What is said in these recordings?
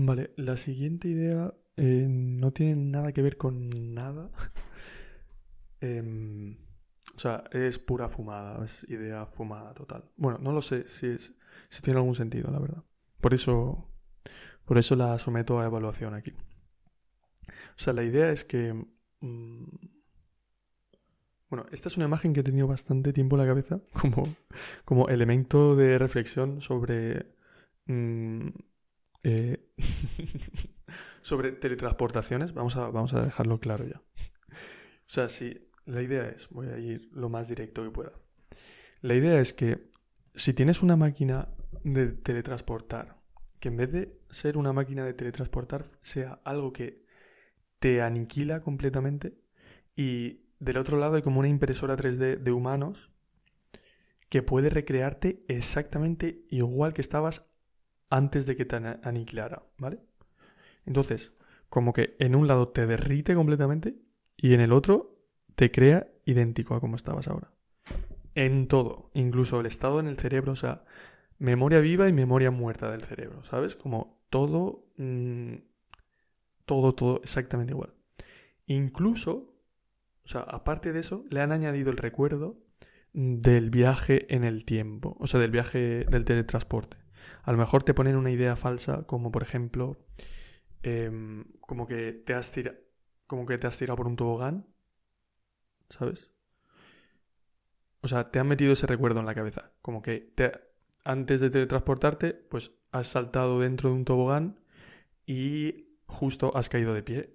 Vale, la siguiente idea eh, no tiene nada que ver con nada. Em, o sea, es pura fumada, es idea fumada total. Bueno, no lo sé si, es, si tiene algún sentido, la verdad. Por eso, por eso la someto a evaluación aquí. O sea, la idea es que... mm, bueno, esta es una imagen que he tenido bastante tiempo en la cabeza como, como elemento de reflexión sobre... mm, sobre teletransportaciones. Vamos a, vamos a dejarlo claro ya. O sea, sí, la idea es, voy a ir lo más directo que pueda. La idea es que si tienes una máquina de teletransportar, que en vez de ser una máquina de teletransportar sea algo que te aniquila completamente y del otro lado hay como una impresora 3D de humanos que puede recrearte exactamente igual que estabas antes de que te aniquilara, ¿vale? Entonces, como que en un lado te derrite completamente y en el otro te crea idéntico a como estabas ahora. En todo, incluso el estado en el cerebro, o sea, memoria viva y memoria muerta del cerebro, ¿sabes? Como todo, mm, todo, todo exactamente igual. Incluso, o sea, aparte de eso, le han añadido el recuerdo del viaje en el tiempo, o sea, del viaje del teletransporte. A lo mejor te ponen una idea falsa, como por ejemplo, em, como que te has tira- como que te has tirado por un tobogán, ¿sabes? O sea, te han metido ese recuerdo en la cabeza, como que te, antes de teletransportarte, pues has saltado dentro de un tobogán y justo has caído de pie.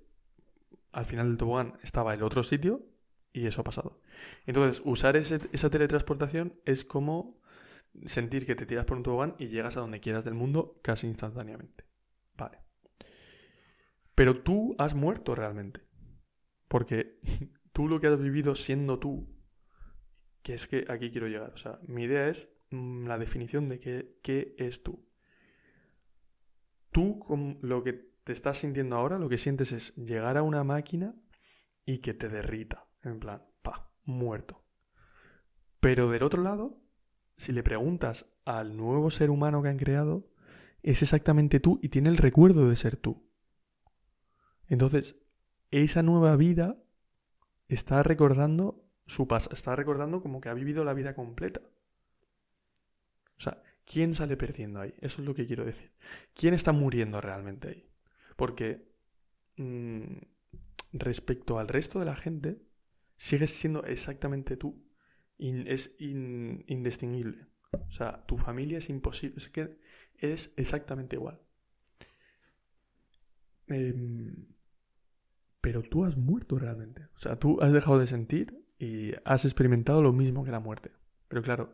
Al final del tobogán estaba el otro sitio y eso ha pasado. Entonces, usar ese- esa teletransportación es como sentir que te tiras por un tobogán y llegas a donde quieras del mundo casi instantáneamente. Vale. Pero tú has muerto realmente. Porque tú lo que has vivido siendo tú, que es que aquí quiero llegar. O sea, mi idea es mm, la definición de qué, qué es tú. Tú, con lo que te estás sintiendo ahora, lo que sientes es llegar a una máquina y que te derrita. En plan, pa, muerto. Pero del otro lado, si le preguntas al nuevo ser humano que han creado, es exactamente tú y tiene el recuerdo de ser tú. Entonces, esa nueva vida está recordando su pasado, está recordando como que ha vivido la vida completa. O sea, ¿quién sale perdiendo ahí? Eso es lo que quiero decir. ¿Quién está muriendo realmente ahí? Porque mm, respecto al resto de la gente, sigues siendo exactamente tú. Es in- indistinguible. O sea, tu familia es imposible. Es que es exactamente igual. Em, pero tú has muerto realmente. O sea, tú has dejado de sentir y has experimentado lo mismo que la muerte. Pero claro,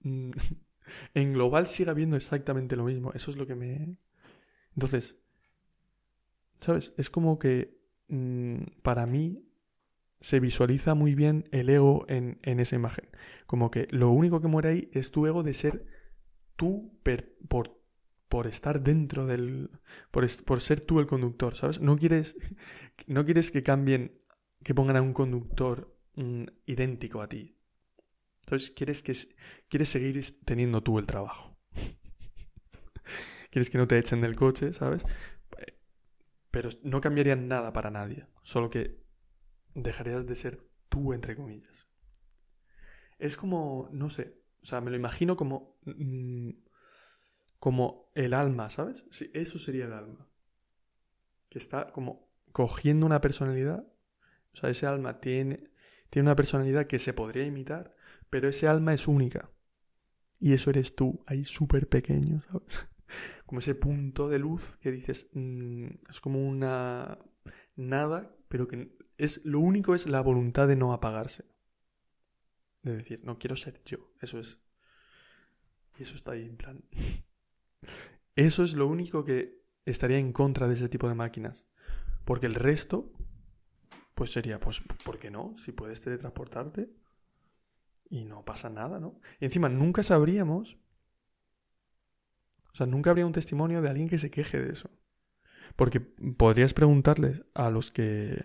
en global sigue habiendo exactamente lo mismo. Eso es lo que me... Entonces, ¿sabes? Es como que mm, para mí se visualiza muy bien el ego en, en esa imagen. Como que lo único que muere ahí es tu ego de ser tú per- por, por estar dentro del... Por, por ser tú el conductor, ¿sabes? No quieres, no quieres que cambien, que pongan a un conductor mm, idéntico a ti. ¿Sabes? Quieres, que, quieres seguir teniendo tú el trabajo. quieres que no te echen del coche, ¿sabes? Pero no cambiarían nada para nadie. Solo que dejarías de ser tú, entre comillas. Es como, no sé, o sea, me lo imagino como, mm, como el alma, ¿sabes? Sí, eso sería el alma. Que está como cogiendo una personalidad. O sea, ese alma tiene, tiene una personalidad que se podría imitar, pero ese alma es única. Y eso eres tú, ahí súper pequeño, ¿sabes? Como ese punto de luz que dices, mm, es como una nada, pero que es lo único es la voluntad de no apagarse. De decir, no quiero ser yo. Eso es. Y eso está ahí en plan. Eso es lo único que estaría en contra de ese tipo de máquinas. Porque el resto, pues sería, pues, ¿por qué no? Si puedes teletransportarte y no pasa nada, ¿no? Y encima nunca sabríamos. O sea, nunca habría un testimonio de alguien que se queje de eso. Porque podrías preguntarles a los que.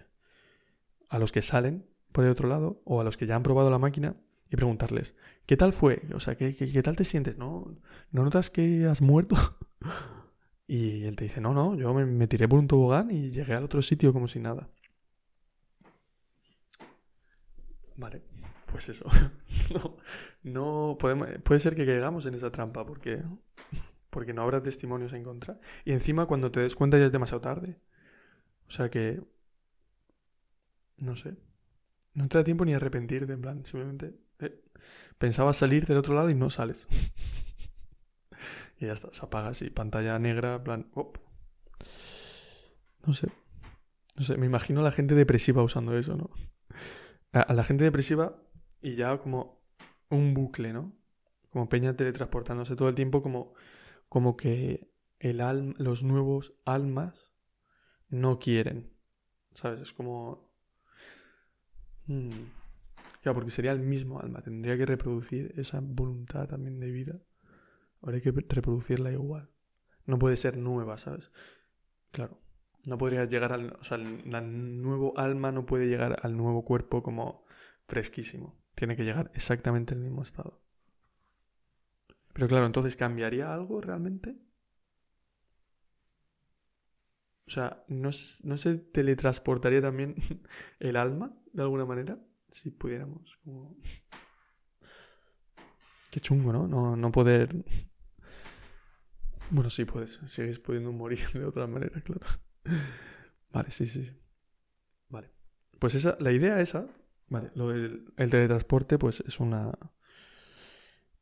a los que salen por el otro lado, o a los que ya han probado la máquina, y preguntarles, ¿qué tal fue? O sea, ¿qué, qué, tal te sientes? ¿No, ¿No notas que has muerto? Y él te dice, no, no, yo me, tiré por un tobogán y llegué al otro sitio como si nada. Vale, pues eso. no, no podemos, puede ser que caigamos en esa trampa porque, porque no habrá testimonios en contra. Y encima cuando te des cuenta ya es demasiado tarde. O sea que... No sé. No te da tiempo ni arrepentirte, en plan, simplemente... Pensabas salir del otro lado y no sales. y ya está, se apaga así, pantalla negra, plan... No sé. No sé, me imagino a la gente depresiva usando eso, ¿no? A, la gente depresiva y ya como un bucle, ¿no? Como Peña teletransportándose todo el tiempo como, como que el los nuevos almas no quieren. ¿Sabes? Es como... Hmm. Ya, porque sería el mismo alma. Tendría que reproducir esa voluntad también de vida. Hay que reproducirla igual. No puede ser nueva, ¿sabes? Claro. No podría llegar al... O sea, el nuevo alma no puede llegar al nuevo cuerpo como fresquísimo. Tiene que llegar exactamente al mismo estado. Pero claro, entonces, ¿cambiaría algo realmente? O sea, ¿no, ¿no se teletransportaría también el alma de alguna manera? Si pudiéramos, como... Qué chungo, ¿no? No, no poder... Bueno, sí, puedes. Sigues pudiendo morir de otra manera, claro. Vale, sí, sí. Vale. Pues esa, la idea esa, vale, lo del el teletransporte, pues es una.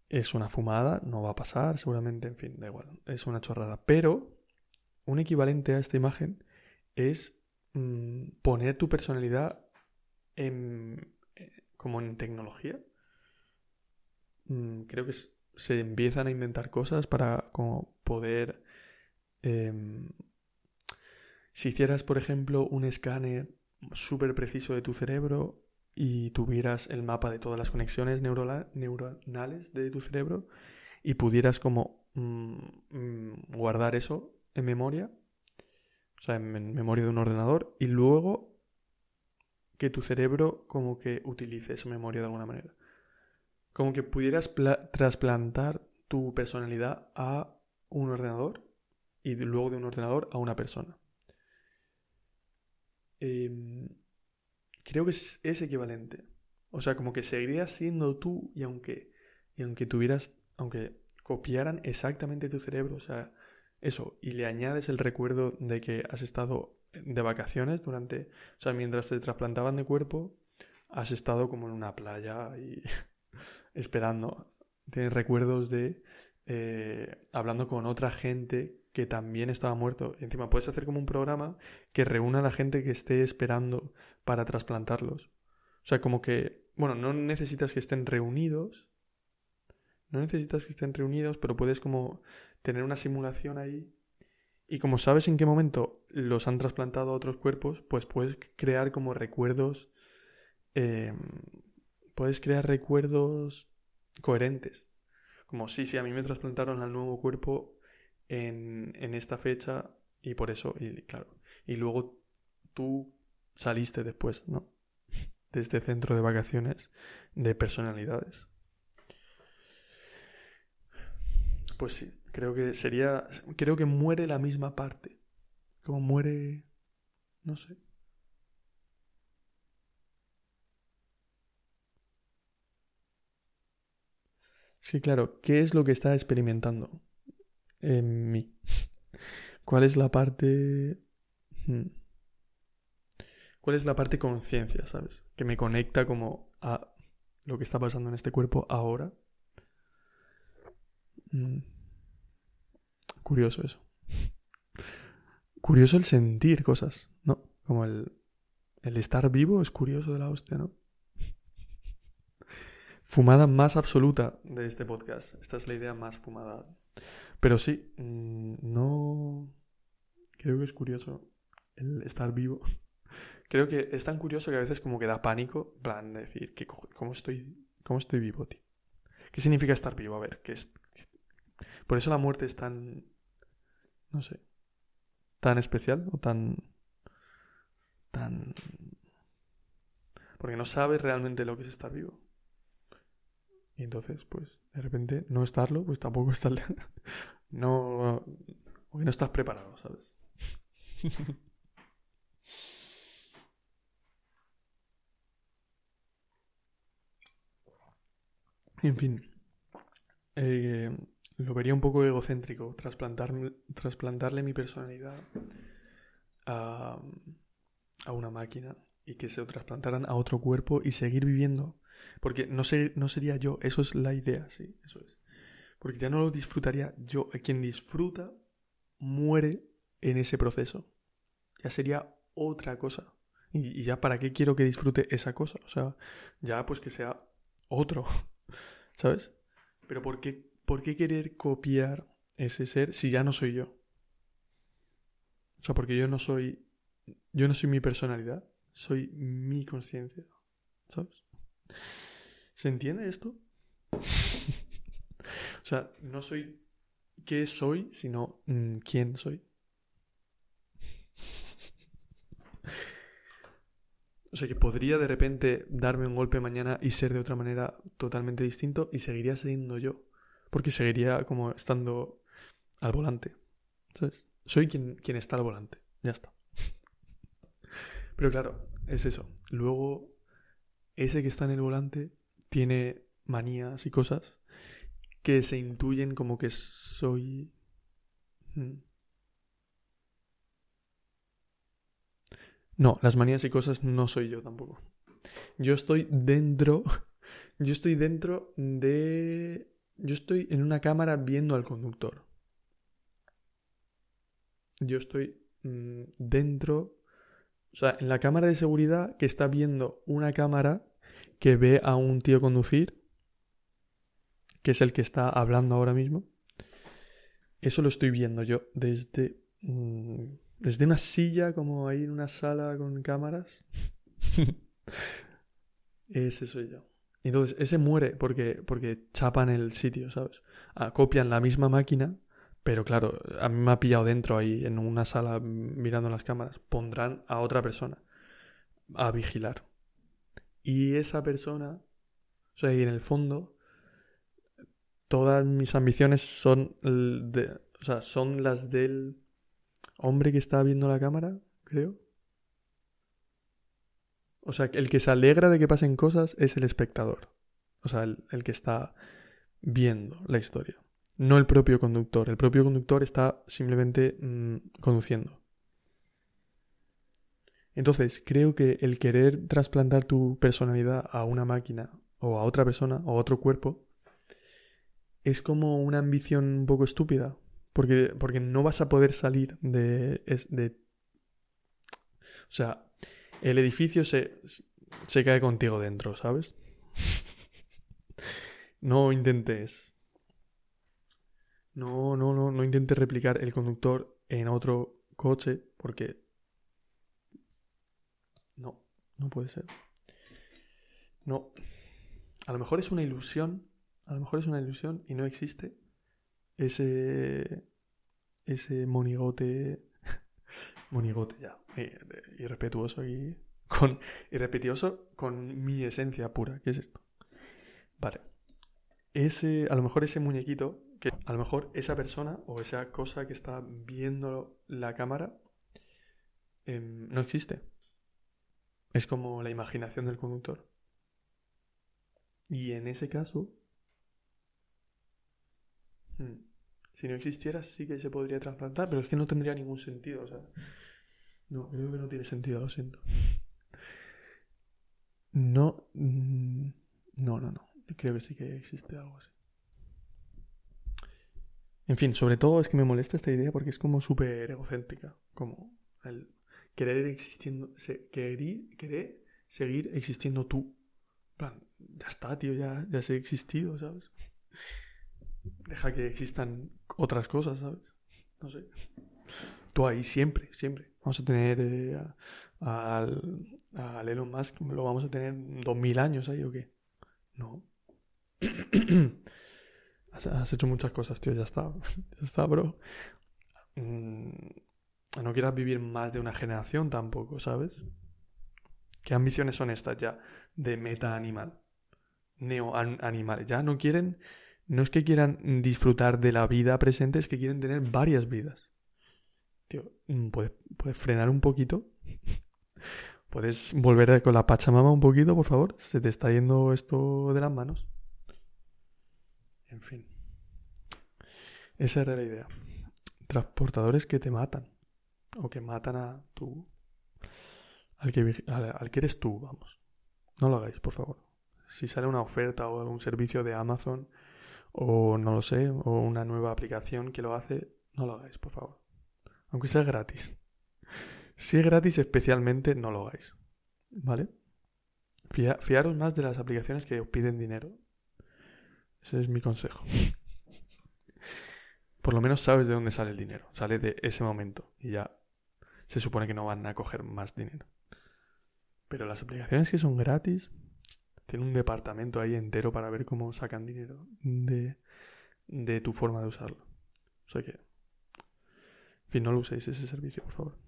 Es una fumada, no va a pasar, seguramente, en fin, da igual. Es una chorrada. Pero un equivalente a esta imagen es mm, poner tu personalidad en, como en tecnología. Mm, creo que se empiezan a inventar cosas para como poder... Em, si hicieras, por ejemplo, un escáner súper preciso de tu cerebro y tuvieras el mapa de todas las conexiones neuronales de tu cerebro y pudieras como mm, guardar eso en memoria, o sea, en, memoria de un ordenador, y luego que tu cerebro como que utilice esa memoria de alguna manera. Como que pudieras trasplantar tu personalidad a un ordenador y luego de un ordenador a una persona. Em, creo que es, es, equivalente. O sea, como que seguirías siendo tú y aunque, y aunque tuvieras, aunque copiaran exactamente tu cerebro, o sea, eso, y le añades el recuerdo de que has estado de vacaciones durante, o sea, mientras te trasplantaban de cuerpo, has estado como en una playa y esperando. Tienes recuerdos de eh, hablando con otra gente que también estaba muerto. Encima puedes hacer como un programa que reúna a la gente que esté esperando para trasplantarlos. O sea, como que, bueno, no necesitas que estén reunidos. No necesitas que estén reunidos, pero puedes como tener una simulación ahí. Y como sabes en qué momento los han trasplantado a otros cuerpos, pues puedes crear como recuerdos. Em, puedes crear recuerdos coherentes. Como sí, sí, a mí me trasplantaron al nuevo cuerpo en, en esta fecha y por eso, y claro. Y luego tú saliste después, ¿no? De este centro de vacaciones de personalidades. Pues sí, Creo que sería. Creo que muere la misma parte. Como muere. No sé. Sí, claro. ¿Qué es lo que está experimentando en mí? ¿Cuál es la parte... Hmm, ¿Cuál es la parte conciencia, sabes? Que me conecta como a lo que está pasando en este cuerpo ahora. Hmm. Curioso eso. Curioso el sentir cosas, ¿no? Como el, el estar vivo es curioso de la hostia, ¿no? Fumada más absoluta de este podcast. Esta es la idea más fumada. Pero sí, mm, no... Creo que es curioso el estar vivo. Creo que es tan curioso que a veces como que da pánico, plan, de decir, ¿cómo estoy, cómo estoy vivo, tío? ¿Qué significa estar vivo? A ver, ¿qué es? Por eso la muerte es tan no sé, tan especial o tan... tan... Porque no sabes realmente lo que es estar vivo. Y entonces, pues, de repente, no estarlo, pues tampoco estar... no... no estás preparado, ¿sabes? en fin, eh, lo vería un poco egocéntrico trasplantarle mi personalidad a, a, una máquina y que se lo trasplantaran a otro cuerpo y seguir viviendo. Porque no, no sería yo, eso es la idea, sí, eso es. Porque ya no lo disfrutaría yo. Quien disfruta muere en ese proceso. Ya sería otra cosa. Y, y ya para qué quiero que disfrute esa cosa. O sea, ya pues que sea otro. ¿Sabes? Pero ¿por qué, ¿por qué querer copiar ese ser si ya no soy yo? O sea, porque yo no soy. Yo no soy mi personalidad, soy mi conciencia. ¿Sabes? ¿Se entiende esto? o sea, no soy qué soy, sino mm, quién soy. O sea que podría de repente darme un golpe mañana y ser de otra manera totalmente distinto y seguiría siendo yo. Porque seguiría como estando al volante. ¿Sabes? Soy quien, quien está al volante. Ya está. Pero claro, es eso. Luego, ese que está en el volante tiene manías y cosas que se intuyen como que soy... Hmm. No, las manías y cosas no soy yo tampoco. Yo estoy dentro. Yo estoy dentro de. Yo estoy en una cámara viendo al conductor. Yo estoy mm, dentro. O sea, en la cámara de seguridad que está viendo una cámara que ve a un tío conducir, que es el que está hablando ahora mismo. Eso lo estoy viendo yo desde. Mm, desde una silla, como ahí en una sala con cámaras. ese soy yo. Entonces, ese muere porque, porque chapan el sitio, ¿sabes? Ah, copian la misma máquina, pero claro, a mí me ha pillado dentro ahí en una sala mirando las cámaras. Pondrán a otra persona a vigilar. Y esa persona, o sea, y en el fondo, todas mis ambiciones son, de, o sea, son las del hombre que está viendo la cámara, creo. O sea, el que se alegra de que pasen cosas es el espectador. O sea, el, que está viendo la historia. No el propio conductor. El propio conductor está simplemente mm, conduciendo. Entonces, creo que el querer trasplantar tu personalidad a una máquina o a otra persona o a otro cuerpo es como una ambición un poco estúpida. Porque, porque no vas a poder salir de, de... O sea, el edificio se, se cae contigo dentro, ¿sabes? no intentes. No, no, no, no intentes replicar el conductor en otro coche porque... No, no puede ser. No. A lo mejor es una ilusión. A lo mejor es una ilusión y no existe ese, ese monigote, monigote ya, irrespetuoso y con, irrespetuoso con mi esencia pura, ¿qué es esto? Vale, ese, a lo mejor ese muñequito, que a lo mejor esa persona o esa cosa que está viendo la cámara em, no existe. Es como la imaginación del conductor. Y en ese caso, hmm, si no existiera, sí que se podría trasplantar, pero es que no tendría ningún sentido. O sea, no, creo que no tiene sentido, lo siento. No, mm, no, no, no. Creo que sí que existe algo así. En fin, sobre todo es que me molesta esta idea porque es como súper egocéntrica. Como el querer existiendo, querer, querer seguir existiendo tú. plan, ya está, tío, ya, ya sé existido, ¿sabes? Deja que existan otras cosas, ¿sabes? No sé. Tú ahí siempre, siempre. Vamos a tener eh, al, Elon Musk, lo vamos a tener dos mil años ahí o qué. No. has, hecho muchas cosas, tío, ya está. Ya está, bro. Mm, no quieras vivir más de una generación tampoco, ¿sabes? ¿Qué ambiciones son estas ya de meta animal? Neo animales. Ya no quieren no es que quieran disfrutar de la vida presente, es que quieren tener varias vidas. tío, mm, ¿puedes, puedes frenar un poquito? ¿Puedes volver con la Pachamama un poquito, por favor? Se te está yendo esto de las manos. En fin. Esa era la idea. Transportadores que te matan. O que matan a tu... Al que, al que eres tú, vamos. No lo hagáis, por favor. Si sale una oferta o un servicio de Amazon o no lo sé, o una nueva aplicación que lo hace, no lo hagáis, por favor. Aunque sea gratis. Si es gratis especialmente, no lo hagáis. ¿Vale? fiaros más de las aplicaciones que os piden dinero. Ese es mi consejo. Por lo menos sabes de dónde sale el dinero. Sale de ese momento. Y ya se supone que no van a coger más dinero. Pero las aplicaciones que son gratis, tienen un departamento ahí entero para ver cómo sacan dinero de, de tu forma de usarlo. O sea que, en fin, no lo uséis ese servicio, por favor.